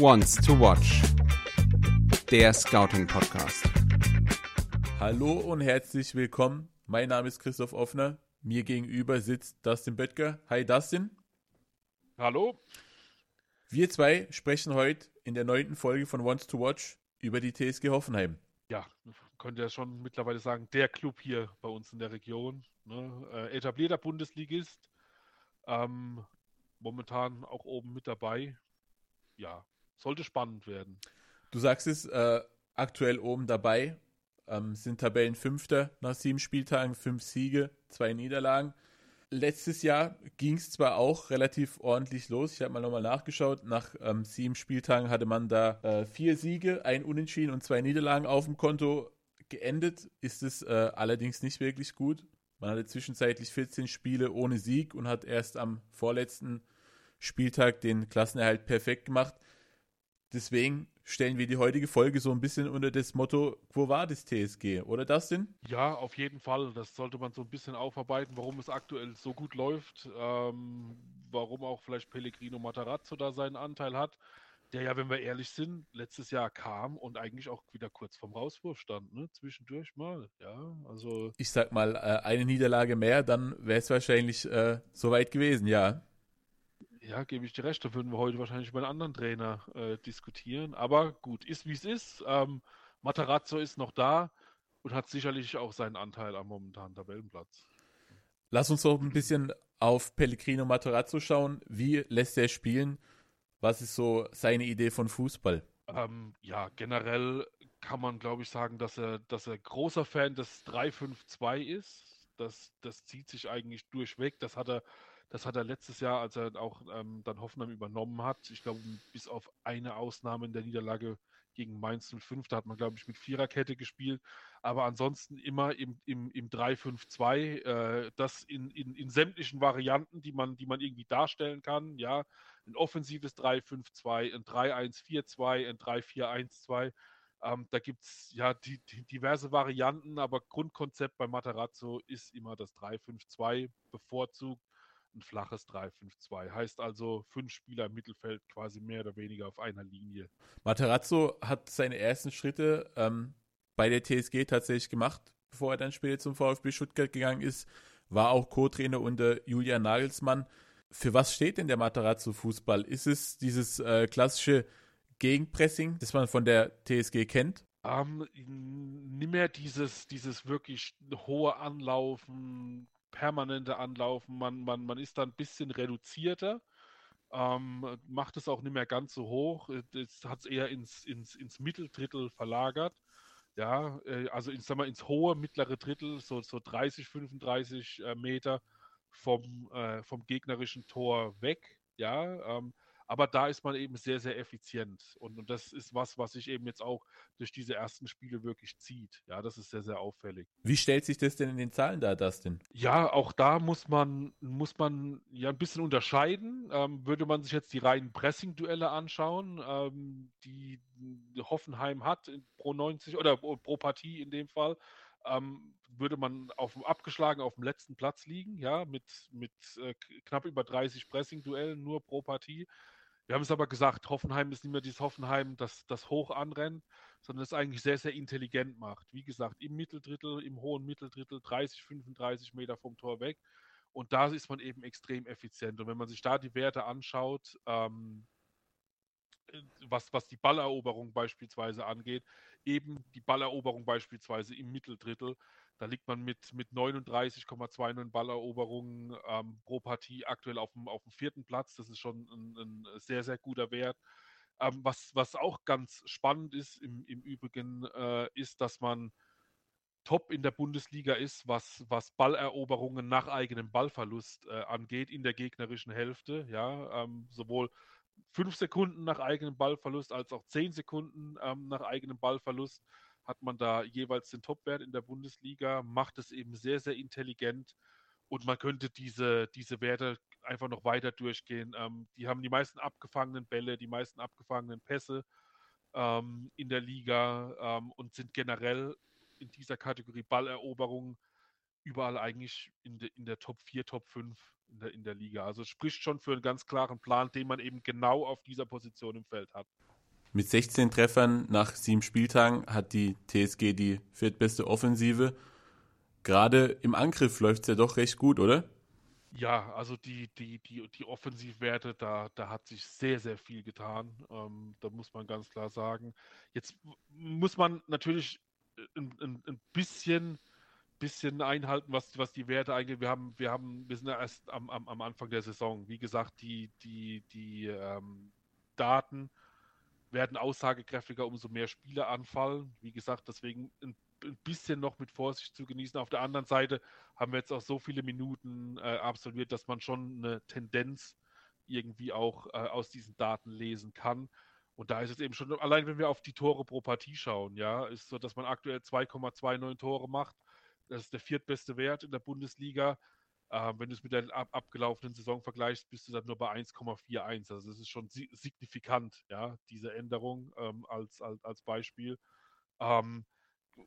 Wants to Watch. Der Scouting Podcast. Hallo und herzlich willkommen. Mein Name ist Christoph Offner. Mir gegenüber sitzt Dustin Böttger. Hi Dustin. Hallo. Wir zwei sprechen heute in der neunten Folge von Wants to Watch über die TSG Hoffenheim. Ja, könnte ja schon mittlerweile sagen, der Club hier bei uns in der Region. Ne? Äh, etablierter Bundesligist. Ähm, momentan auch oben mit dabei. Ja, sollte spannend werden. Du sagst es, äh, aktuell oben dabei, ähm, sind Tabellenfünfter nach sieben Spieltagen, fünf Siege, zwei Niederlagen. Letztes Jahr ging es zwar auch relativ ordentlich los. Ich habe mal nochmal nachgeschaut. Nach ähm, sieben Spieltagen hatte man da äh, vier Siege, ein Unentschieden und zwei Niederlagen auf dem Konto. Geendet ist es äh, allerdings nicht wirklich gut. Man hatte zwischenzeitlich 14 Spiele ohne Sieg und hat erst am vorletzten Spieltag den Klassenerhalt perfekt gemacht. Deswegen stellen wir die heutige Folge so ein bisschen unter das Motto, war das TSG, oder denn? Ja, auf jeden Fall. Das sollte man so ein bisschen aufarbeiten, warum es aktuell so gut läuft, ähm, warum auch vielleicht Pellegrino Matarazzo da seinen Anteil hat, der ja, wenn wir ehrlich sind, letztes Jahr kam und eigentlich auch wieder kurz vorm Rauswurf stand, ne? Zwischendurch mal, ja. Also. Ich sag mal, äh, eine Niederlage mehr, dann wäre es wahrscheinlich äh, soweit gewesen, ja. Ja, gebe ich dir recht. Da würden wir heute wahrscheinlich über einen anderen Trainer äh, diskutieren. Aber gut, ist wie es ist. Ähm, Matarazzo ist noch da und hat sicherlich auch seinen Anteil am momentanen Tabellenplatz. Lass uns doch ein bisschen auf Pellegrino Matarazzo schauen. Wie lässt er spielen? Was ist so seine Idee von Fußball? Ähm, ja, generell kann man, glaube ich, sagen, dass er, dass er großer Fan des 3-5-2 ist. Das, das zieht sich eigentlich durchweg. Das hat er das hat er letztes Jahr, als er auch ähm, dann Hoffenheim übernommen hat, ich glaube, bis auf eine Ausnahme in der Niederlage gegen Mainz 05, da hat man, glaube ich, mit Viererkette gespielt, aber ansonsten immer im, im, im 3-5-2, äh, das in, in, in sämtlichen Varianten, die man, die man irgendwie darstellen kann, ja, ein offensives 3-5-2, ein 3-1-4-2, ein 3-4-1-2, ähm, da gibt es ja die, die diverse Varianten, aber Grundkonzept bei Materazzo ist immer das 3-5-2 bevorzugt ein flaches 3-5-2. Heißt also fünf Spieler im Mittelfeld quasi mehr oder weniger auf einer Linie. Materazzo hat seine ersten Schritte ähm, bei der TSG tatsächlich gemacht, bevor er dann später zum VfB Stuttgart gegangen ist. War auch Co-Trainer unter Julian Nagelsmann. Für was steht denn der Materazzo-Fußball? Ist es dieses äh, klassische Gegenpressing, das man von der TSG kennt? Ähm, nicht mehr dieses, dieses wirklich hohe Anlaufen, permanente Anlaufen. Man, man, man ist da ein bisschen reduzierter. Ähm, macht es auch nicht mehr ganz so hoch. Hat es eher ins, ins, ins Mitteldrittel verlagert. Ja, äh, also ich sag mal, ins hohe mittlere Drittel, so, so 30, 35 äh, Meter vom, äh, vom gegnerischen Tor weg. Ja, ähm, aber da ist man eben sehr, sehr effizient. Und, und das ist was, was sich eben jetzt auch durch diese ersten Spiele wirklich zieht. Ja, das ist sehr, sehr auffällig. Wie stellt sich das denn in den Zahlen dar, Dustin? Ja, auch da muss man, muss man ja ein bisschen unterscheiden. Ähm, würde man sich jetzt die reinen Pressing-Duelle anschauen, ähm, die Hoffenheim hat pro 90 oder pro Partie in dem Fall, ähm, würde man auf dem abgeschlagen auf dem letzten Platz liegen, ja, mit, mit äh, knapp über 30 Pressing-Duellen nur pro Partie. Wir haben es aber gesagt, Hoffenheim ist nicht mehr dieses Hoffenheim, das, das hoch anrennt, sondern es eigentlich sehr, sehr intelligent macht. Wie gesagt, im Mitteldrittel, im hohen Mitteldrittel, 30, 35 Meter vom Tor weg. Und da ist man eben extrem effizient. Und wenn man sich da die Werte anschaut, ähm, was, was die Balleroberung beispielsweise angeht, eben die Balleroberung beispielsweise im Mitteldrittel, da liegt man mit, mit 39,29 Balleroberungen ähm, pro Partie aktuell auf dem, auf dem vierten Platz. Das ist schon ein, ein sehr, sehr guter Wert. Ähm, was, was auch ganz spannend ist im, im Übrigen, äh, ist, dass man top in der Bundesliga ist, was, was Balleroberungen nach eigenem Ballverlust äh, angeht in der gegnerischen Hälfte. Ja, ähm, sowohl fünf Sekunden nach eigenem Ballverlust als auch zehn Sekunden ähm, nach eigenem Ballverlust hat man da jeweils den Topwert in der Bundesliga, macht es eben sehr, sehr intelligent und man könnte diese, diese Werte einfach noch weiter durchgehen. Ähm, die haben die meisten abgefangenen Bälle, die meisten abgefangenen Pässe ähm, in der Liga ähm, und sind generell in dieser Kategorie Balleroberung überall eigentlich in, de, in der Top 4, Top 5 in der, in der Liga. Also spricht schon für einen ganz klaren Plan, den man eben genau auf dieser Position im Feld hat. Mit 16 Treffern nach sieben Spieltagen hat die TSG die viertbeste Offensive. Gerade im Angriff läuft es ja doch recht gut, oder? Ja, also die, die, die, die Offensivwerte, da, da hat sich sehr, sehr viel getan. Ähm, da muss man ganz klar sagen. Jetzt muss man natürlich ein, ein, ein bisschen, bisschen einhalten, was, was die Werte eigentlich. Wir haben, wir haben, wir sind ja erst am, am, am Anfang der Saison. Wie gesagt, die, die, die ähm, Daten werden aussagekräftiger, umso mehr Spiele anfallen. Wie gesagt, deswegen ein ein bisschen noch mit Vorsicht zu genießen. Auf der anderen Seite haben wir jetzt auch so viele Minuten äh, absolviert, dass man schon eine Tendenz irgendwie auch äh, aus diesen Daten lesen kann. Und da ist es eben schon, allein wenn wir auf die Tore pro Partie schauen, ja, ist so, dass man aktuell 2,29 Tore macht. Das ist der viertbeste Wert in der Bundesliga. Äh, wenn du es mit der ab abgelaufenen Saison vergleichst, bist du dann nur bei 1,41. Also das ist schon si signifikant, ja, diese Änderung ähm, als, als, als Beispiel. Ähm,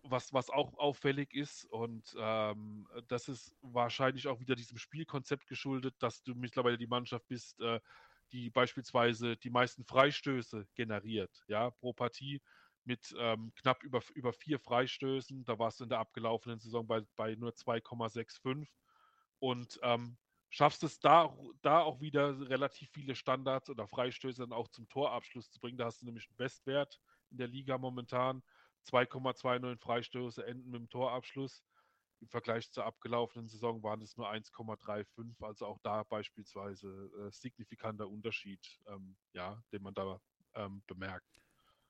was, was auch auffällig ist. Und ähm, das ist wahrscheinlich auch wieder diesem Spielkonzept geschuldet, dass du mittlerweile die Mannschaft bist, äh, die beispielsweise die meisten Freistöße generiert, ja, pro Partie mit ähm, knapp über, über vier Freistößen. Da warst du in der abgelaufenen Saison bei, bei nur 2,65 und ähm, schaffst es da, da auch wieder relativ viele Standards oder Freistöße dann auch zum Torabschluss zu bringen. Da hast du nämlich einen Bestwert in der Liga momentan. 2,29 Freistöße enden mit dem Torabschluss. Im Vergleich zur abgelaufenen Saison waren es nur 1,35, also auch da beispielsweise äh, signifikanter Unterschied, ähm, ja, den man da ähm, bemerkt.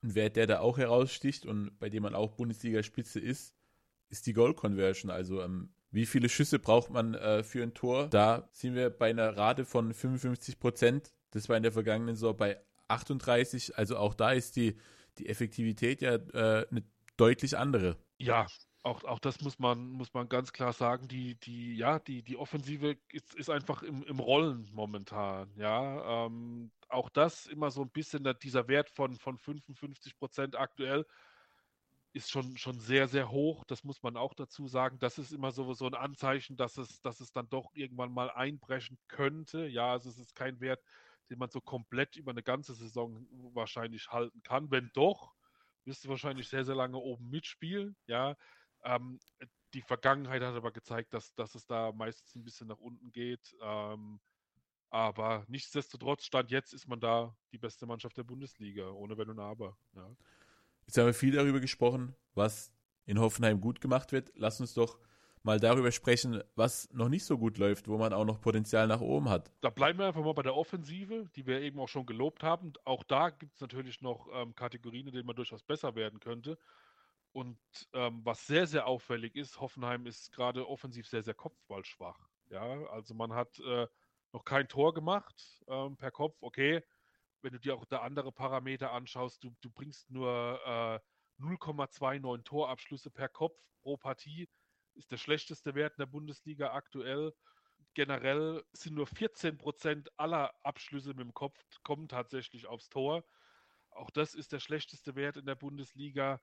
Ein Wert, der da auch heraussticht und bei dem man auch Bundesliga-Spitze ist, ist die Goal-Conversion. Also ähm, wie viele Schüsse braucht man äh, für ein Tor? Da sind wir bei einer Rate von 55 Prozent. Das war in der vergangenen Saison bei 38. Also auch da ist die die Effektivität ja äh, eine deutlich andere. Ja, auch, auch das muss man, muss man ganz klar sagen. Die, die, ja, die, die Offensive ist, ist einfach im, im Rollen momentan. Ja, ähm, auch das immer so ein bisschen dieser Wert von, von 55 Prozent aktuell ist schon, schon sehr, sehr hoch. Das muss man auch dazu sagen. Das ist immer so, so ein Anzeichen, dass es, dass es dann doch irgendwann mal einbrechen könnte. Ja, also es ist kein Wert, den man so komplett über eine ganze Saison wahrscheinlich halten kann. Wenn doch, wirst du wahrscheinlich sehr, sehr lange oben mitspielen. Ja, ähm, die Vergangenheit hat aber gezeigt, dass, dass es da meistens ein bisschen nach unten geht. Ähm, aber nichtsdestotrotz, Stand jetzt ist man da die beste Mannschaft der Bundesliga, ohne Wenn und Aber. Ja. Jetzt haben wir viel darüber gesprochen, was in Hoffenheim gut gemacht wird. Lass uns doch mal darüber sprechen, was noch nicht so gut läuft, wo man auch noch Potenzial nach oben hat. Da bleiben wir einfach mal bei der Offensive, die wir eben auch schon gelobt haben. Auch da gibt es natürlich noch ähm, Kategorien, in denen man durchaus besser werden könnte. Und ähm, was sehr, sehr auffällig ist, Hoffenheim ist gerade offensiv sehr, sehr kopfballschwach. Ja, also man hat äh, noch kein Tor gemacht ähm, per Kopf. Okay, wenn du dir auch da andere Parameter anschaust, du, du bringst nur äh, 0,29 Torabschlüsse per Kopf pro Partie ist der schlechteste Wert in der Bundesliga aktuell. Generell sind nur 14 Prozent aller Abschlüsse mit dem Kopf kommen tatsächlich aufs Tor. Auch das ist der schlechteste Wert in der Bundesliga.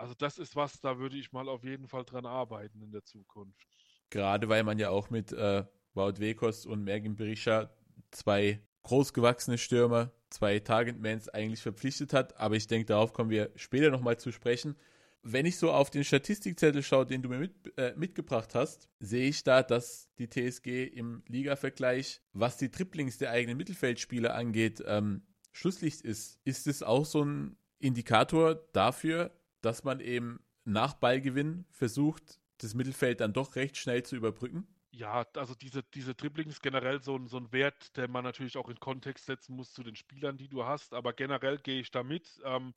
Also das ist was, da würde ich mal auf jeden Fall dran arbeiten in der Zukunft. Gerade weil man ja auch mit äh, Wout Wekost und Mergin Berisha zwei großgewachsene Stürmer, zwei Targetmans eigentlich verpflichtet hat. Aber ich denke, darauf kommen wir später nochmal zu sprechen. Wenn ich so auf den Statistikzettel schaue, den du mir mit, äh, mitgebracht hast, sehe ich da, dass die TSG im Liga-Vergleich, was die Triplings der eigenen Mittelfeldspieler angeht, ähm, Schlusslicht ist. Ist es auch so ein Indikator dafür, dass man eben nach Ballgewinn versucht, das Mittelfeld dann doch recht schnell zu überbrücken? Ja, also diese, diese Dribbling ist generell so ein, so ein Wert, der man natürlich auch in Kontext setzen muss zu den Spielern, die du hast. Aber generell gehe ich damit. Ähm,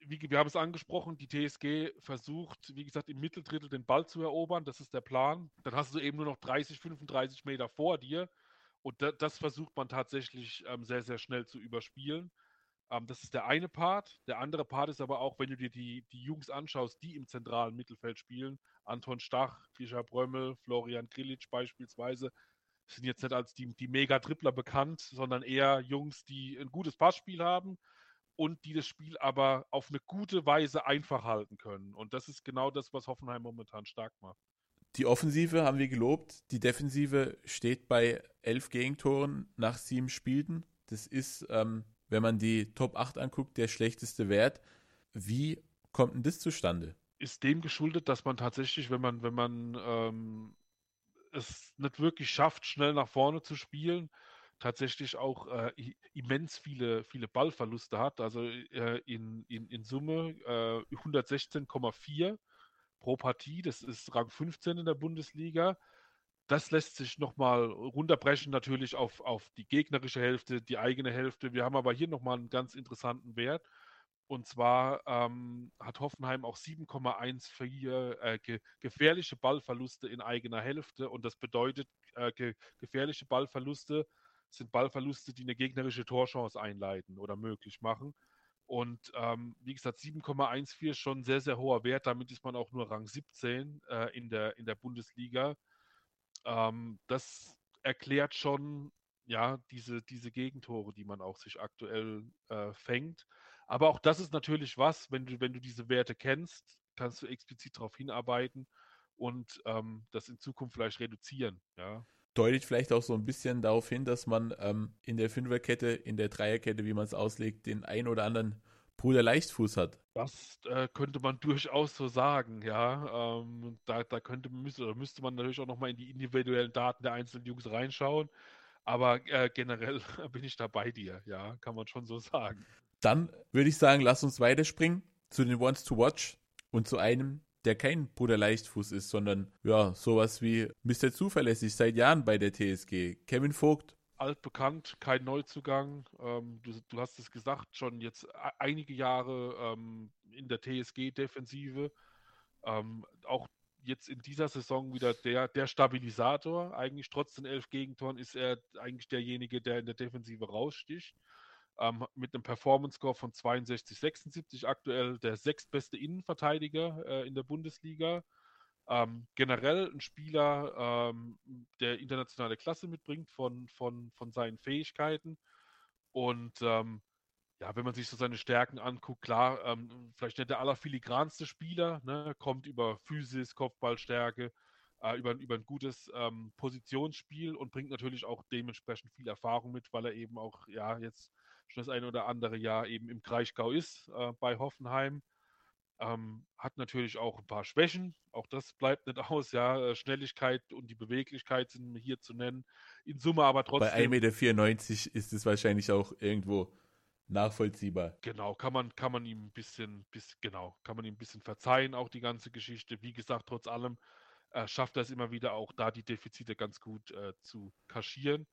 wie, wir haben es angesprochen, die TSG versucht, wie gesagt, im Mitteldrittel den Ball zu erobern. Das ist der Plan. Dann hast du eben nur noch 30, 35 Meter vor dir. Und da, das versucht man tatsächlich ähm, sehr, sehr schnell zu überspielen. Ähm, das ist der eine Part. Der andere Part ist aber auch, wenn du dir die, die Jungs anschaust, die im zentralen Mittelfeld spielen. Anton Stach, Fischer Brömmel, Florian Grilic beispielsweise, sind jetzt nicht als die, die Mega-Trippler bekannt, sondern eher Jungs, die ein gutes Passspiel haben, und die das Spiel aber auf eine gute Weise einfach halten können. Und das ist genau das, was Hoffenheim momentan stark macht. Die Offensive haben wir gelobt. Die Defensive steht bei elf Gegentoren nach sieben Spielen. Das ist, ähm, wenn man die Top 8 anguckt, der schlechteste Wert. Wie kommt denn das zustande? Ist dem geschuldet, dass man tatsächlich, wenn man, wenn man ähm, es nicht wirklich schafft, schnell nach vorne zu spielen, tatsächlich auch äh, immens viele, viele Ballverluste hat. Also äh, in, in, in Summe äh, 116,4 pro Partie. Das ist Rang 15 in der Bundesliga. Das lässt sich nochmal runterbrechen, natürlich auf, auf die gegnerische Hälfte, die eigene Hälfte. Wir haben aber hier nochmal einen ganz interessanten Wert. Und zwar ähm, hat Hoffenheim auch 7,14 äh, ge gefährliche Ballverluste in eigener Hälfte. Und das bedeutet, äh, ge gefährliche Ballverluste sind Ballverluste, die eine gegnerische Torchance einleiten oder möglich machen. Und ähm, wie gesagt, 7,14 ist schon ein sehr, sehr hoher Wert. Damit ist man auch nur Rang 17 äh, in, der, in der Bundesliga. Ähm, das erklärt schon ja, diese, diese Gegentore, die man auch sich aktuell äh, fängt. Aber auch das ist natürlich was, wenn du, wenn du diese Werte kennst, kannst du explizit darauf hinarbeiten und ähm, das in Zukunft vielleicht reduzieren. Ja deutet vielleicht auch so ein bisschen darauf hin, dass man ähm, in der Fünferkette, in der Dreierkette, wie man es auslegt, den ein oder anderen Bruder Leichtfuß hat. Das äh, könnte man durchaus so sagen, ja. Ähm, da, da könnte müsste, müsste man natürlich auch nochmal in die individuellen Daten der einzelnen Jungs reinschauen. Aber äh, generell bin ich da bei dir, ja, kann man schon so sagen. Dann würde ich sagen, lass uns weiterspringen zu den Ones to Watch und zu einem, der kein Bruder Leichtfuß ist, sondern ja, sowas wie Mr. Zuverlässig seit Jahren bei der TSG. Kevin Vogt. Altbekannt, kein Neuzugang. Ähm, du, du, hast es gesagt, schon jetzt e-, einige Jahre ähm, in der TSG-Defensive. Ähm, auch jetzt in dieser Saison wieder der, der Stabilisator. Eigentlich trotz den elf Gegentoren ist er eigentlich derjenige, der in der Defensive raussticht ähm, mit einem Performance-Score von 62, 76 aktuell der sechstbeste Innenverteidiger äh, in der Bundesliga. Ähm, generell ein Spieler, ähm, der internationale Klasse mitbringt von, von, von seinen Fähigkeiten. Und ähm, ja, wenn man sich so seine Stärken anguckt, klar, ähm, vielleicht nicht der allerfiligranste Spieler, ne, kommt über Physis, Kopfballstärke, äh, über, über ein gutes ähm, Positionsspiel und bringt natürlich auch dementsprechend viel Erfahrung mit, weil er eben auch ja jetzt schon das eine oder andere Jahr eben im Kraichgau ist äh, bei Hoffenheim. Ähm, hat natürlich auch ein paar Schwächen, auch das bleibt nicht aus, ja. Äh, Schnelligkeit und die Beweglichkeit sind hier zu nennen. In Summe aber trotzdem. Bei 1,94 Meter ist es wahrscheinlich auch irgendwo nachvollziehbar. Genau, kann man, kann man ihm ein bisschen, bis, genau, kann man ihm ein bisschen verzeihen, auch die ganze Geschichte. Wie gesagt, trotz allem äh, schafft er es immer wieder auch da die Defizite ganz gut äh, zu kaschieren.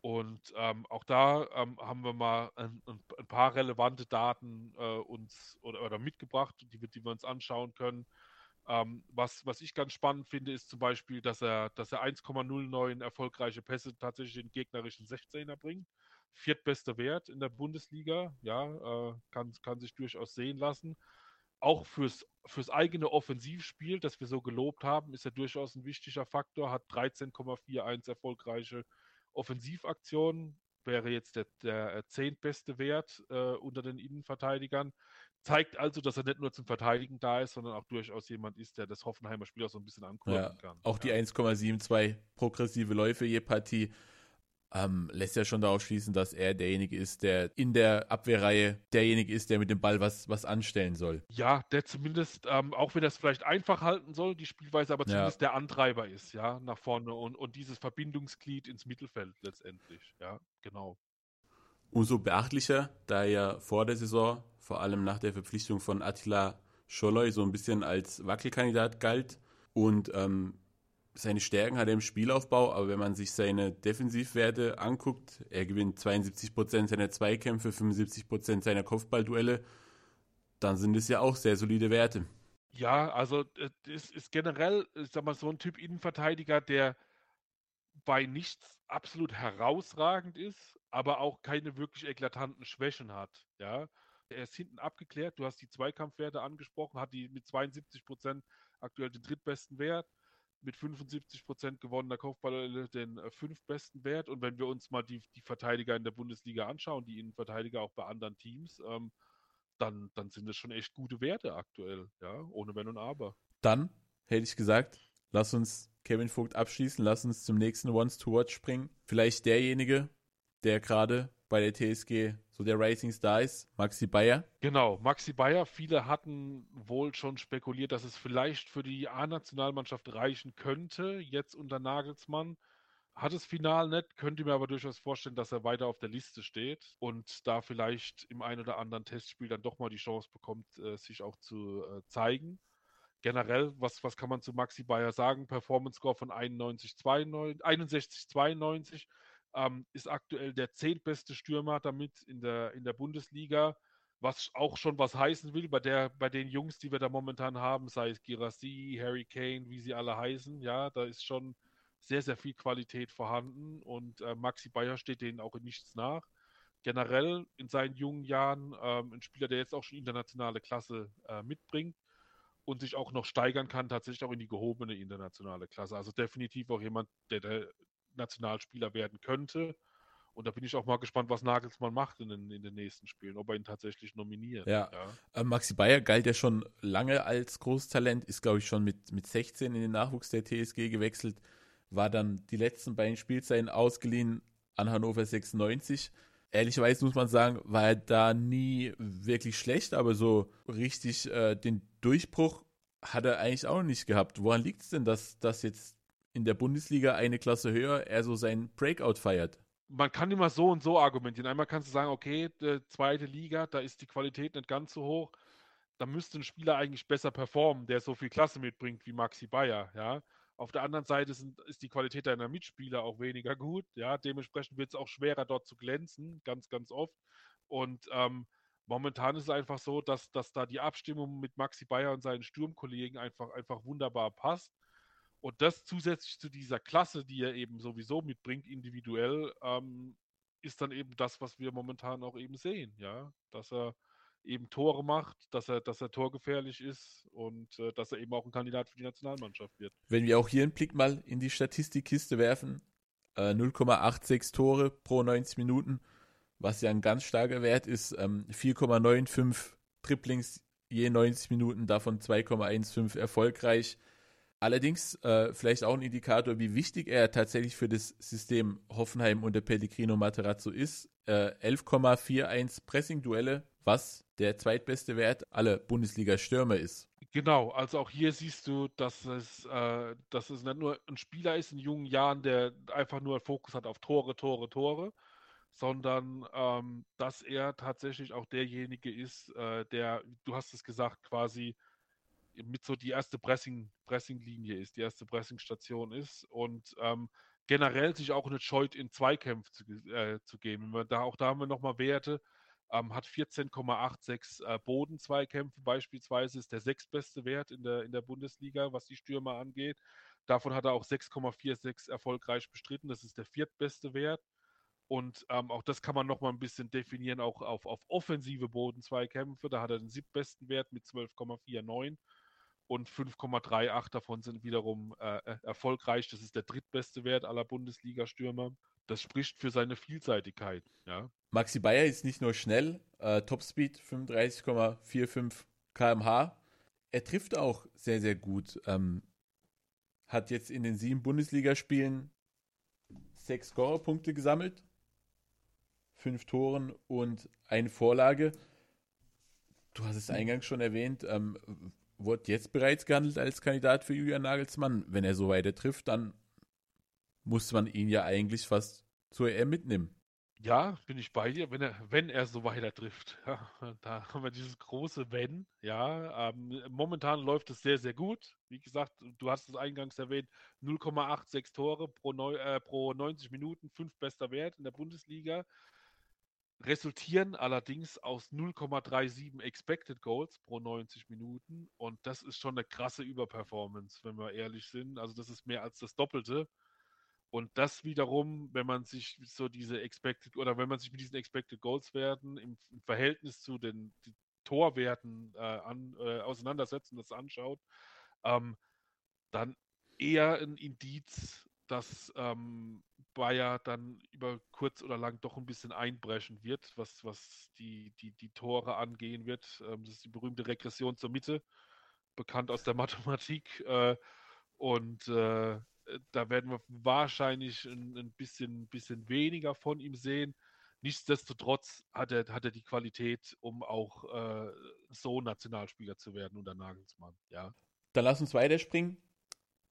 Und ähm, auch da ähm, haben wir mal ein, ein paar relevante Daten äh, uns oder, oder, mitgebracht, die, die wir uns anschauen können. Ähm, was, was ich ganz spannend finde, ist zum Beispiel, dass er, dass er 1,09 erfolgreiche Pässe tatsächlich in gegnerischen 16er bringt. Viertbester Wert in der Bundesliga, ja, äh, kann, kann sich durchaus sehen lassen. Auch fürs, fürs eigene Offensivspiel, das wir so gelobt haben, ist er durchaus ein wichtiger Faktor, hat 13,41 erfolgreiche Pässe Offensivaktionen wäre jetzt der, der zehntbeste Wert äh, unter den Innenverteidigern. Zeigt also, dass er nicht nur zum Verteidigen da ist, sondern auch durchaus jemand ist, der das Hoffenheimer Spiel auch so ein bisschen ankurbeln ja, kann. Auch die 1,72 progressive Läufe je Partie ähm, lässt ja schon darauf schließen, dass er derjenige ist, der in der Abwehrreihe derjenige ist, der mit dem Ball was, was anstellen soll. Ja, der zumindest, ähm, auch wenn er es vielleicht einfach halten soll, die Spielweise, aber zumindest ja. der Antreiber ist, ja, nach vorne und, und dieses Verbindungsglied ins Mittelfeld letztendlich, ja, genau. Umso beachtlicher, da er ja vor der Saison, vor allem nach der Verpflichtung von Attila Scholloy, so ein bisschen als Wackelkandidat galt und ähm, seine Stärken hat er im Spielaufbau, aber wenn man sich seine Defensivwerte anguckt, er gewinnt 72% seiner Zweikämpfe, 75% seiner Kopfballduelle, dann sind es ja auch sehr solide Werte. Ja, also es ist generell, ich sag mal, so ein Typ Innenverteidiger, der bei nichts absolut herausragend ist, aber auch keine wirklich eklatanten Schwächen hat. Ja, er ist hinten abgeklärt. Du hast die Zweikampfwerte angesprochen, hat die mit 72% aktuell den drittbesten Wert mit 75% gewonnener Kopfball den äh, fünftbesten Wert. Und wenn wir uns mal die, die Verteidiger in der Bundesliga anschauen, die Innenverteidiger auch bei anderen Teams, ähm, dann, dann sind das schon echt gute Werte aktuell, ja, ohne Wenn und Aber. Dann hätte ich gesagt, lass uns Kevin Vogt abschließen, lass uns zum nächsten Once to Watch springen. Vielleicht derjenige, der gerade bei der TSG so der Racing Star ist, Maxi Bayer. Genau, Maxi Bayer. Viele hatten wohl schon spekuliert, dass es vielleicht für die A-Nationalmannschaft reichen könnte, jetzt unter Nagelsmann. Hat es final nicht, könnte mir aber durchaus vorstellen, dass er weiter auf der Liste steht und da vielleicht im ein oder anderen Testspiel dann doch mal die Chance bekommt, äh, sich auch zu äh, zeigen. Generell, was, was kann man zu Maxi Bayer sagen? Performance Score von 91, 92, 61, 92 ähm, ist aktuell der zehntbeste Stürmer damit in der, in der Bundesliga, was auch schon was heißen will bei, der, bei den Jungs, die wir da momentan haben, sei es Girassi, Harry Kane, wie sie alle heißen. Ja, da ist schon sehr, sehr viel Qualität vorhanden und äh, Maxi Bayer steht denen auch in nichts nach. Generell in seinen jungen Jahren ähm, ein Spieler, der jetzt auch schon internationale Klasse äh, mitbringt und sich auch noch steigern kann, tatsächlich auch in die gehobene internationale Klasse. Also definitiv auch jemand, der der Nationalspieler werden könnte. Und da bin ich auch mal gespannt, was Nagelsmann macht in den, in den nächsten Spielen, ob er ihn tatsächlich nominiert. Ja. ja. Äh, Maxi Bayer galt ja schon lange als Großtalent, ist, glaube ich, schon mit, mit 16 in den Nachwuchs der TSG gewechselt, war dann die letzten beiden Spielzeiten ausgeliehen an Hannover 96. Ehrlicherweise muss man sagen, war er da nie wirklich schlecht, aber so richtig äh, den Durchbruch hat er eigentlich auch nicht gehabt. Woran liegt es denn, dass das jetzt in der Bundesliga eine Klasse höher er so seinen Breakout feiert? Man kann immer so und so argumentieren. Einmal kannst du sagen, okay, zweite Liga, da ist die Qualität nicht ganz so hoch. Da müsste ein Spieler eigentlich besser performen, der so viel Klasse mitbringt wie Maxi Bayer, ja. Auf der anderen Seite sind, ist die Qualität deiner Mitspieler auch weniger gut. Ja, dementsprechend wird es auch schwerer, dort zu glänzen, ganz, ganz oft. Und ähm, momentan ist es einfach so, dass, dass da die Abstimmung mit Maxi Bayer und seinen Sturmkollegen einfach, einfach wunderbar passt. Und das zusätzlich zu dieser Klasse, die er eben sowieso mitbringt, individuell, ähm, ist dann eben das, was wir momentan auch eben sehen, ja. Dass er eben Tore macht, dass er, dass er torgefährlich ist und äh, dass er eben auch ein Kandidat für die Nationalmannschaft wird. Wenn wir auch hier einen Blick mal in die Statistikkiste werfen, äh, 0,86 Tore pro 90 Minuten, was ja ein ganz starker Wert ist, ähm, 4,95 Triplings je 90 Minuten, davon 2,15 erfolgreich. Allerdings äh, vielleicht auch ein Indikator, wie wichtig er tatsächlich für das System Hoffenheim unter Pellegrino Materazzo ist. Äh, 11,41 Pressing-Duelle, was der zweitbeste Wert aller Bundesliga-Stürmer ist. Genau, also auch hier siehst du, dass es, äh, dass es nicht nur ein Spieler ist in jungen Jahren, der einfach nur Fokus hat auf Tore, Tore, Tore, sondern ähm, dass er tatsächlich auch derjenige ist, äh, der, du hast es gesagt, quasi mit so die erste Pressing, Pressing-Linie ist, die erste Pressing-Station ist und ähm, generell sich auch nicht scheut, in Zweikämpfe zu, äh, zu geben. Da, auch da haben wir nochmal Werte. Ähm, hat 14,86 äh, Bodenzweikämpfe beispielsweise, ist der sechstbeste Wert in der, in der Bundesliga, was die Stürmer angeht. Davon hat er auch 6,46 erfolgreich bestritten, das ist der viertbeste Wert. Und ähm, auch das kann man nochmal ein bisschen definieren, auch auf, auf offensive Bodenzweikämpfe. Da hat er den siebtbesten Wert mit 12,49 und 5,38 davon sind wiederum äh, äh, erfolgreich. Das ist der drittbeste Wert aller Bundesliga-Stürmer. Das spricht für seine Vielseitigkeit. Ja. Maxi Bayer ist nicht nur schnell, äh, Topspeed 35,45 km/h. Er trifft auch sehr, sehr gut. Ähm, hat jetzt in den sieben Bundesligaspielen sechs Scorerpunkte gesammelt, fünf Toren und eine Vorlage. Du hast es eingangs schon erwähnt. Ähm, wurde jetzt bereits gehandelt als Kandidat für Julian Nagelsmann. Wenn er so weiter trifft, dann muss man ihn ja eigentlich fast zur EM mitnehmen. Ja, bin ich bei dir, wenn er, wenn er so weiter trifft. Ja, da haben wir dieses große Wenn. Ja, ähm, momentan läuft es sehr, sehr gut. Wie gesagt, du hast es eingangs erwähnt, 0,86 Tore pro, äh, pro 90 Minuten, fünf bester Wert in der Bundesliga resultieren allerdings aus 0,37 Expected Goals pro 90 Minuten und das ist schon eine krasse Überperformance, wenn wir ehrlich sind. Also das ist mehr als das Doppelte. Und das wiederum, wenn man sich so diese Expected oder wenn man sich mit diesen Expected Goals Werten im, im Verhältnis zu den, Torwerten äh, an, äh, auseinandersetzt und das anschaut, ähm, dann eher ein Indiz, dass ähm, Bayer dann über kurz oder lang doch ein bisschen einbrechen wird, was, was die, die, die Tore angehen wird. Ähm, das ist die berühmte Regression zur Mitte, bekannt aus der Mathematik. Äh, Und äh, da werden wir wahrscheinlich ein, bisschen, bisschen weniger von ihm sehen. Nichtsdestotrotz hat er, hat er die Qualität, um auch äh, so Nationalspieler zu werden unter Nagelsmann. Ja. Dann lass uns weiterspringen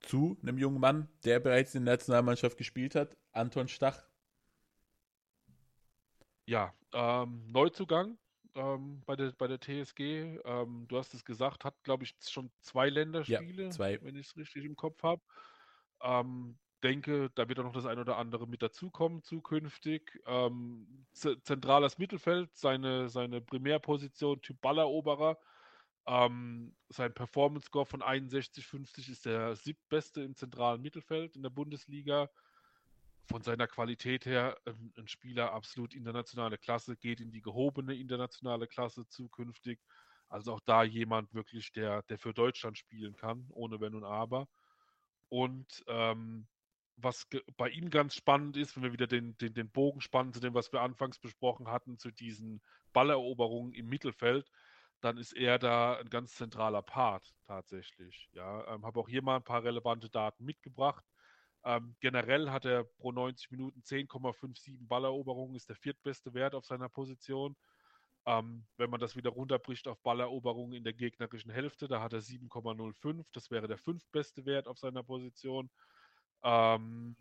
zu einem jungen Mann, der bereits in der Nationalmannschaft gespielt hat, Anton Stach. Ja, ähm, Neuzugang ähm, bei, der, bei der TSG. Ähm, du hast es gesagt, hat, glaube ich, schon zwei Länderspiele, ja, zwei. wenn ich es richtig im Kopf habe. Ähm, denke, da wird auch noch das ein oder andere mit dazukommen zukünftig. Ähm, zentrales Mittelfeld, seine, seine Primärposition, Typ Balleroberer. Ähm, sein Performance-Score von 61,50 ist der siebtbeste im zentralen Mittelfeld in der Bundesliga. Von seiner Qualität her ein, ein Spieler absolut internationale Klasse, geht in die gehobene internationale Klasse zukünftig. Also auch da jemand wirklich, der, der für Deutschland spielen kann, ohne Wenn und Aber. Und ähm, was bei ihm ganz spannend ist, wenn wir wieder den, den, den Bogen spannen zu dem, was wir anfangs besprochen hatten, zu diesen Balleroberungen im Mittelfeld, dann ist er da ein ganz zentraler Part tatsächlich. Ja, ähm, habe auch hier mal ein paar relevante Daten mitgebracht. Ähm, generell hat er pro 90 Minuten 10,57 Balleroberungen, ist der viertbeste Wert auf seiner Position. Ähm, wenn man das wieder runterbricht auf Balleroberungen in der gegnerischen Hälfte, da hat er 7,05. Das wäre der fünftbeste Wert auf seiner Position. Ähm,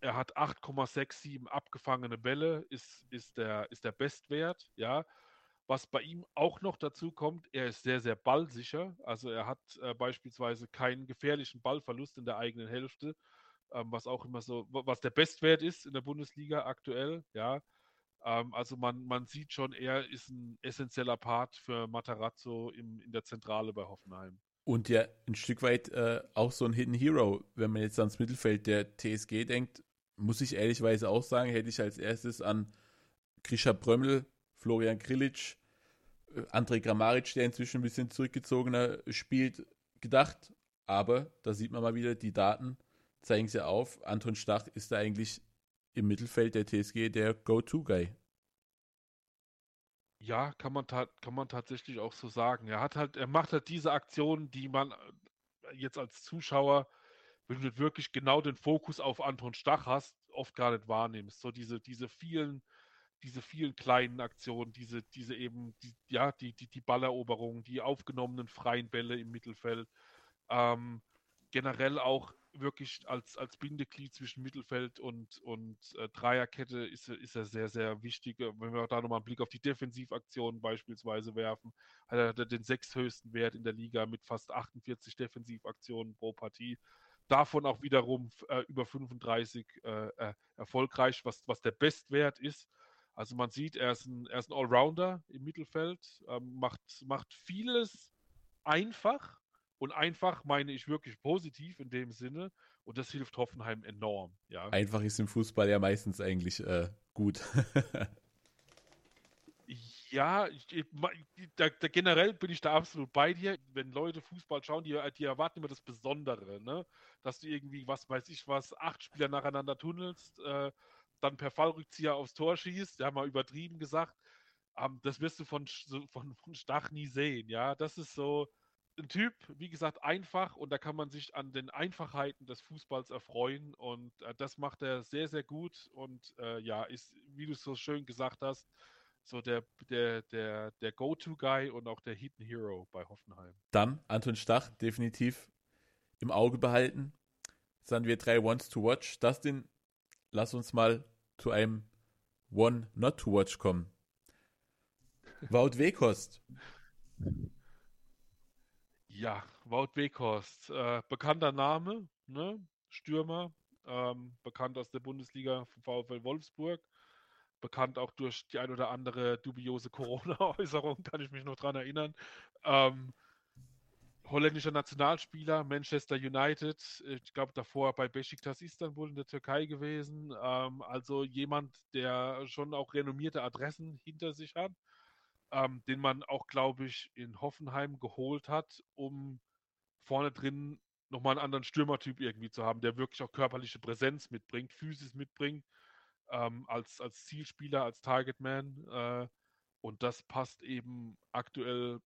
er hat 8,67 abgefangene Bälle, ist, ist, der, ist der Bestwert, ja. Was bei ihm auch noch dazu kommt, er ist sehr, sehr ballsicher. Also er hat äh, beispielsweise keinen gefährlichen Ballverlust in der eigenen Hälfte, ähm, was auch immer so, was der Bestwert ist in der Bundesliga aktuell, ja. Ähm, also man, man sieht schon, er ist ein essentieller Part für Matarazzo im, in der Zentrale bei Hoffenheim. Und ja, ein Stück weit äh, auch so ein Hidden Hero, wenn man jetzt ans Mittelfeld der TSG denkt, muss ich ehrlichweise auch sagen, hätte ich als erstes an Grisha Brömmel, Florian Grilic, äh, André Grammaric, der inzwischen ein bisschen zurückgezogener spielt, gedacht. Aber da sieht man mal wieder, die Daten zeigen sie auf. Anton Stach ist da eigentlich im Mittelfeld der TSG der Go-To-Guy. Ja, kann man, kann man tatsächlich auch so sagen. Er hat halt, er macht halt diese Aktionen, die man äh, jetzt als Zuschauer, wenn du wirklich genau den Fokus auf Anton Stach hast, oft gar nicht wahrnimmst. So diese, diese vielen, diese vielen kleinen Aktionen, diese, diese eben, die, ja, die, die, die Balleroberungen, die aufgenommenen freien Bälle im Mittelfeld. Ähm, generell auch wirklich als, als Bindeglied zwischen Mittelfeld und, und äh, Dreierkette ist, ist er sehr, sehr wichtig. Wenn wir da nochmal einen Blick auf die Defensivaktionen beispielsweise werfen, hat er, hat er den sechsthöchsten Wert in der Liga mit fast 48 Defensivaktionen pro Partie. Davon auch wiederum äh, über 35 äh, äh, erfolgreich, was, was der Bestwert ist. Also man sieht, er ist ein, er ist ein Allrounder im Mittelfeld, ähm, macht, macht vieles einfach, und einfach meine ich wirklich positiv in dem Sinne. Und das hilft Hoffenheim enorm. Ja. Einfach ist im Fußball ja meistens eigentlich äh, gut. ja, ich, da, da, generell bin ich da absolut bei dir. Wenn Leute Fußball schauen, die, die erwarten immer das Besondere, ne? Dass du irgendwie, was weiß ich was, acht Spieler nacheinander tunnelst, äh, dann per Fallrückzieher aufs Tor schießt, ja, mal übertrieben gesagt. Ähm, das wirst du von, von, von Stach nie sehen, ja. Das ist so, ein Typ, wie gesagt, einfach und da kann man sich an den Einfachheiten des Fußballs erfreuen und äh, das macht er sehr, sehr gut und äh, ja, ist, wie du so schön gesagt hast, so der, der, der, der Go-To-Guy und auch der Hidden Hero bei Hoffenheim. Dann Anton Stach definitiv im Auge behalten. Dann wir drei Ones to Watch. Dustin, lass uns mal zu einem One Not to Watch kommen. Wout Wekost. Ja, Wout Weghorst, äh, bekannter Name, ne? Stürmer, ähm, bekannt aus der Bundesliga VfL Wolfsburg, bekannt auch durch die ein oder andere dubiose Corona-Äußerung, kann ich mich noch dran erinnern. Ähm, holländischer Nationalspieler, Manchester United, ich glaube davor bei Besiktas Istanbul in der Türkei gewesen. Ähm, also jemand, der schon auch renommierte Adressen hinter sich hat ähm, den man auch, glaube ich, in Hoffenheim geholt hat, um vorne drin nochmal einen anderen Stürmertyp irgendwie zu haben, der wirklich auch körperliche Präsenz mitbringt, Physis mitbringt, ähm, als, als Zielspieler, als Targetman. Äh, und das passt eben aktuell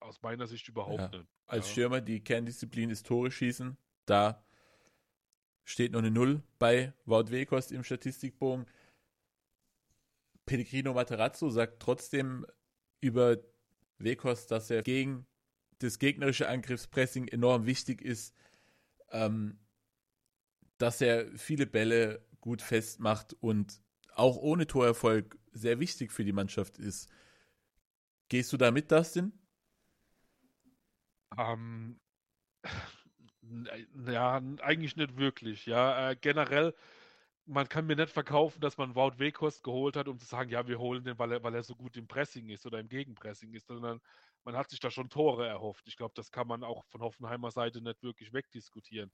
aus meiner Sicht überhaupt ja. nicht. Als ja. Stürmer, die Kerndisziplin ist Tore schießen. Da steht noch eine Null bei Wout Wekost im Statistikbogen. Pellegrino Materazzo sagt trotzdem über Wekost, dass er gegen das gegnerische Angriffspressing enorm wichtig ist, ähm, dass er viele Bälle gut festmacht und auch ohne Torerfolg sehr wichtig für die Mannschaft ist. Gehst du da mit, Dustin? Ähm, ja, eigentlich nicht wirklich. Ja, äh, generell, man kann mir nicht verkaufen, dass man Wout Wekost geholt hat, um zu sagen, ja, wir holen den, weil er, weil er so gut im Pressing ist oder im Gegenpressing ist, sondern man hat sich da schon Tore erhofft. Ich glaube, das kann man auch von Hoffenheimer Seite nicht wirklich wegdiskutieren.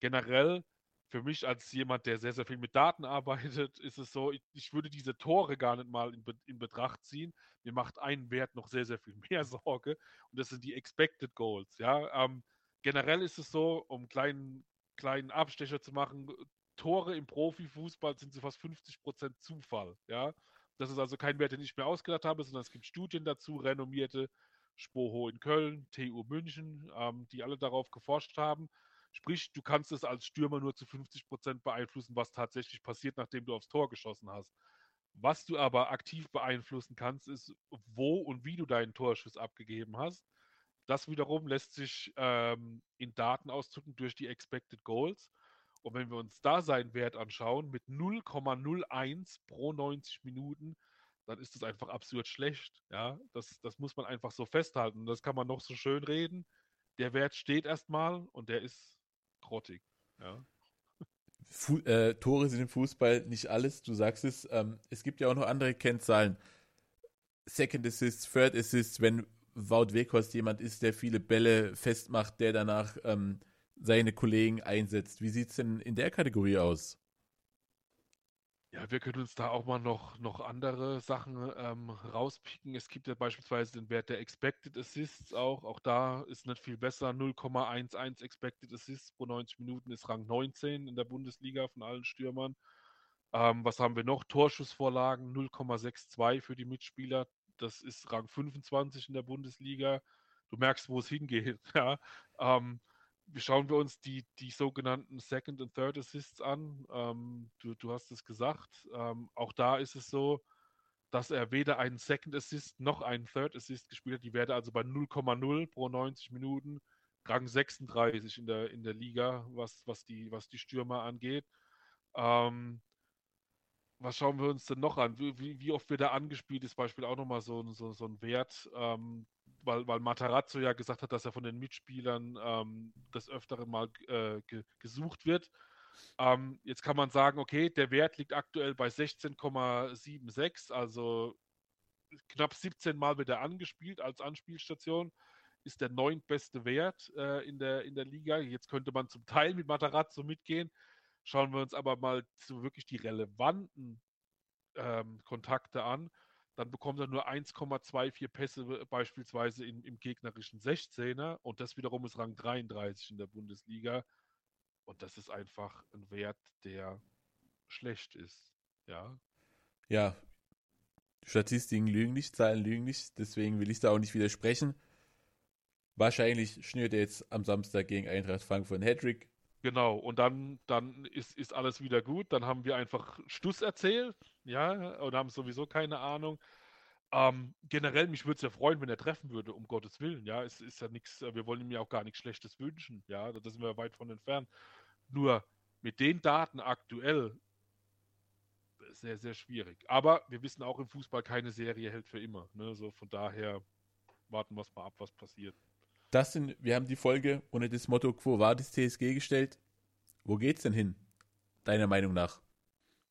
Generell, für mich als jemand, der sehr, sehr viel mit Daten arbeitet, ist es so, ich, ich würde diese Tore gar nicht mal in, in, Betracht ziehen. Mir macht ein Wert noch sehr, sehr viel mehr Sorge und das sind die Expected Goals. Ja, ähm, generell ist es so, um einen kleinen, kleinen Abstecher zu machen, Tore im Profifußball sind zu fast 50% Zufall. Ja, das ist also kein Wert, den ich mir ausgedacht habe, sondern es gibt Studien dazu, renommierte Spoho in Köln, TU München, ähm, die alle darauf geforscht haben. Sprich, du kannst es als Stürmer nur zu 50 Prozent beeinflussen, was tatsächlich passiert, nachdem du aufs Tor geschossen hast. Was du aber aktiv beeinflussen kannst, ist, wo und wie du deinen Torschuss abgegeben hast. Das wiederum lässt sich ähm, in Daten ausdrücken durch die Expected Goals. Und wenn wir uns da seinen Wert anschauen, mit 0,01 pro 90 Minuten, dann ist das einfach absurd schlecht. Ja, das, das muss man einfach so festhalten. Das kann man noch so schön reden. Der Wert steht erstmal und der ist grottig. Ja. Fu äh, Tore sind im Fußball nicht alles, du sagst es. Ähm, es gibt ja auch noch andere Kennzahlen. Second Assist, Third Assist, wenn Wout Weghorst jemand ist, der viele Bälle festmacht, der danach ähm, seine Kollegen einsetzt. Wie sieht es denn in der Kategorie aus? Ja, wir können uns da auch mal noch, noch andere Sachen ähm, rauspicken. Es gibt ja beispielsweise den Wert der Expected Assists auch. Auch da ist nicht viel besser. 0,11 Expected Assists pro 90 Minuten ist Rang 19 in der Bundesliga von allen Stürmern. Ähm, was haben wir noch? Torschussvorlagen 0,62 für die Mitspieler. Das ist Rang 25 in der Bundesliga. Du merkst, wo es hingeht. Ja. Ähm, schauen wir uns die, die sogenannten Second und Third Assists an. Ähm, du, du hast es gesagt. Ähm, auch da ist es so, dass er weder einen Second Assist noch einen Third Assist gespielt hat. Die werde also bei 0,0 pro 90 Minuten. Rang 36 in der, in der Liga, was, was, die, was die Stürmer angeht. Ähm, was schauen wir uns denn noch an? Wie, wie oft wird er angespielt, ist Beispiel auch nochmal so, so, so ein Wert. Ähm, weil, weil Matarazzo ja gesagt hat, dass er von den Mitspielern ähm, des Öfteren mal äh, ge gesucht wird. Ähm, jetzt kann man sagen, okay, der Wert liegt aktuell bei 16,76, also knapp 17 Mal wird er angespielt als Anspielstation. Ist der neuntbeste Wert äh, in, der, in der Liga. Jetzt könnte man zum Teil mit Matarazzo mitgehen. Schauen wir uns aber mal so wirklich die relevanten ähm, Kontakte an dann bekommt er nur 1,24 Pässe beispielsweise in, im gegnerischen 16er und das wiederum ist Rang 33 in der Bundesliga. Und das ist einfach ein Wert, der schlecht ist. Ja. Ja. Statistiken lügen nicht, Zahlen lügen nicht, deswegen will ich da auch nicht widersprechen. Wahrscheinlich schnürt er jetzt am Samstag gegen Eintracht Frankfurt einen Hattrick. Genau, und dann, dann ist, ist alles wieder gut. Dann haben wir einfach Stuss erzählt, ja, und haben sowieso keine Ahnung. Ähm, generell, mich würde es ja freuen, wenn er treffen würde, um Gottes Willen, ja. Es ist ja nichts, wir wollen ihm ja auch gar nichts Schlechtes wünschen, ja. Da sind wir weit von entfernt. Nur mit den Daten aktuell sehr, sehr schwierig. Aber wir wissen auch im Fußball, keine Serie hält für immer. Ne? So von daher warten wir mal ab, was passiert. Das sind, wir haben die Folge unter das Motto Quo Vadis TSG gestellt. Wo geht's denn hin, deiner Meinung nach?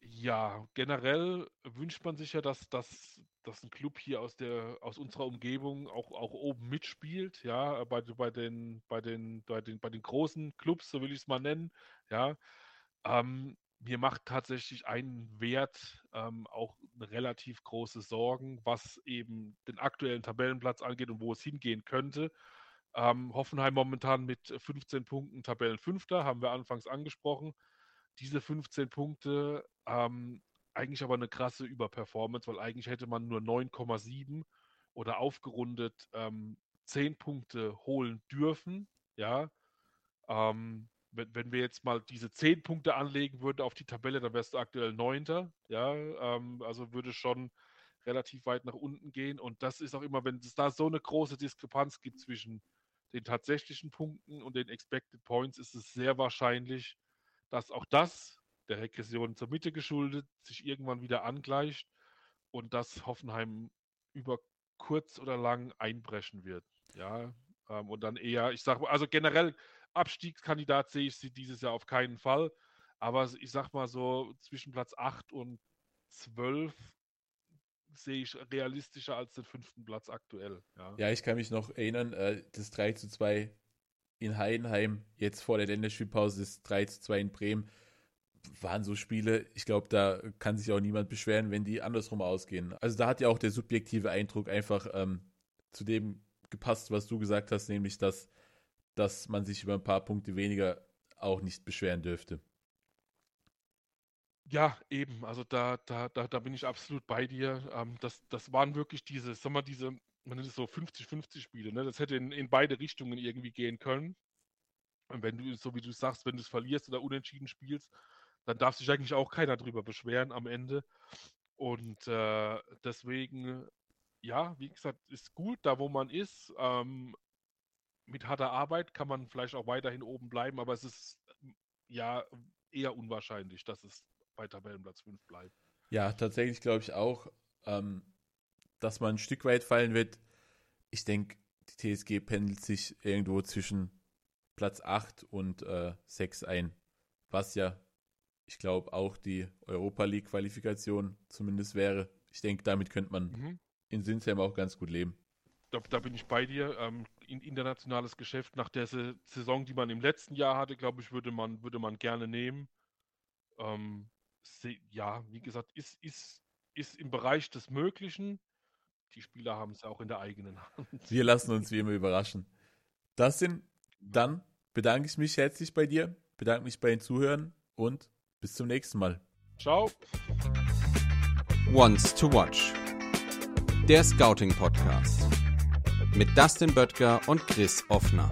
Ja, generell wünscht man sich ja, dass, dass, dass ein Club hier aus, der, aus unserer Umgebung auch, auch oben mitspielt, ja, bei, bei, den, bei, den, bei, den, bei den großen Clubs, so will ich es mal nennen, ja. Ähm, mir macht tatsächlich ein Wert ähm, auch relativ große Sorgen, was eben den aktuellen Tabellenplatz angeht und wo es hingehen könnte. Ähm, Hoffenheim momentan mit 15 Punkten Tabellenfünfter, haben wir anfangs angesprochen. Diese 15 Punkte, ähm, eigentlich aber eine krasse Überperformance, weil eigentlich hätte man nur 9,7 oder aufgerundet ähm, 10 Punkte holen dürfen. Ja, ähm, wenn, wenn wir jetzt mal diese zehn Punkte anlegen würden auf die Tabelle, dann wärst du aktuell Neunter. Ja, ähm, also würde schon relativ weit nach unten gehen. Und das ist auch immer, wenn es da so eine große Diskrepanz gibt zwischen den tatsächlichen Punkten und den Expected Points, ist es sehr wahrscheinlich, dass auch das der Regression zur Mitte geschuldet sich irgendwann wieder angleicht und dass Hoffenheim über kurz oder lang einbrechen wird. Ja, ähm, und dann eher, ich sage, also generell Abstiegskandidat sehe ich sie dieses Jahr auf keinen Fall. Aber ich sag mal so, zwischen Platz 8 und 12 sehe ich realistischer als den fünften Platz aktuell. Ja, ja ich kann mich noch erinnern, äh, das 3 zu 2 in Heidenheim, jetzt vor der Länderspielpause das 3 zu 2 in Bremen, waren so Spiele, ich glaube, da kann sich auch niemand beschweren, wenn die andersrum ausgehen. Also da hat ja auch der subjektive Eindruck einfach ähm, zu dem gepasst, was du gesagt hast, nämlich dass, dass man sich über ein paar Punkte weniger auch nicht beschweren dürfte. Ja, eben. Also da, da, da, da bin ich absolut bei dir. Ähm, das, das waren wirklich diese, sag mal, diese, man nennt es so 50-50 Spiele. Ne? Das hätte in, in beide Richtungen irgendwie gehen können. Und wenn du, so wie du sagst, wenn du es verlierst oder unentschieden spielst, dann darf sich eigentlich auch keiner drüber beschweren am Ende. Und äh, deswegen, ja, wie gesagt, ist gut da, wo man ist. Ähm, mit harter Arbeit kann man vielleicht auch weiterhin oben bleiben, aber es ist ja eher unwahrscheinlich, dass es bei Tabellenplatz 5 bleibt. Ja, tatsächlich glaube ich auch, ähm, dass man ein Stück weit fallen wird. Ich denke, die TSG pendelt sich irgendwo zwischen Platz 8 und äh, 6 ein, was ja, ich glaube, auch die Europa League-Qualifikation zumindest wäre. Ich denke, damit könnte man mhm. in Sinsheim auch ganz gut leben. Da, da bin ich bei dir. Ähm, in, internationales Geschäft nach der Saison, die man im letzten Jahr hatte, glaube ich, würde man, würde man gerne nehmen. Ähm, ja, wie gesagt, ist, ist, ist im Bereich des Möglichen. Die Spieler haben es auch in der eigenen Hand. Wir lassen uns wie immer überraschen. Das sind, dann bedanke ich mich herzlich bei dir, bedanke mich bei den Zuhörern und bis zum nächsten Mal. Ciao. Once to Watch. Der Scouting Podcast. Mit Dustin Böttger und Chris Offner.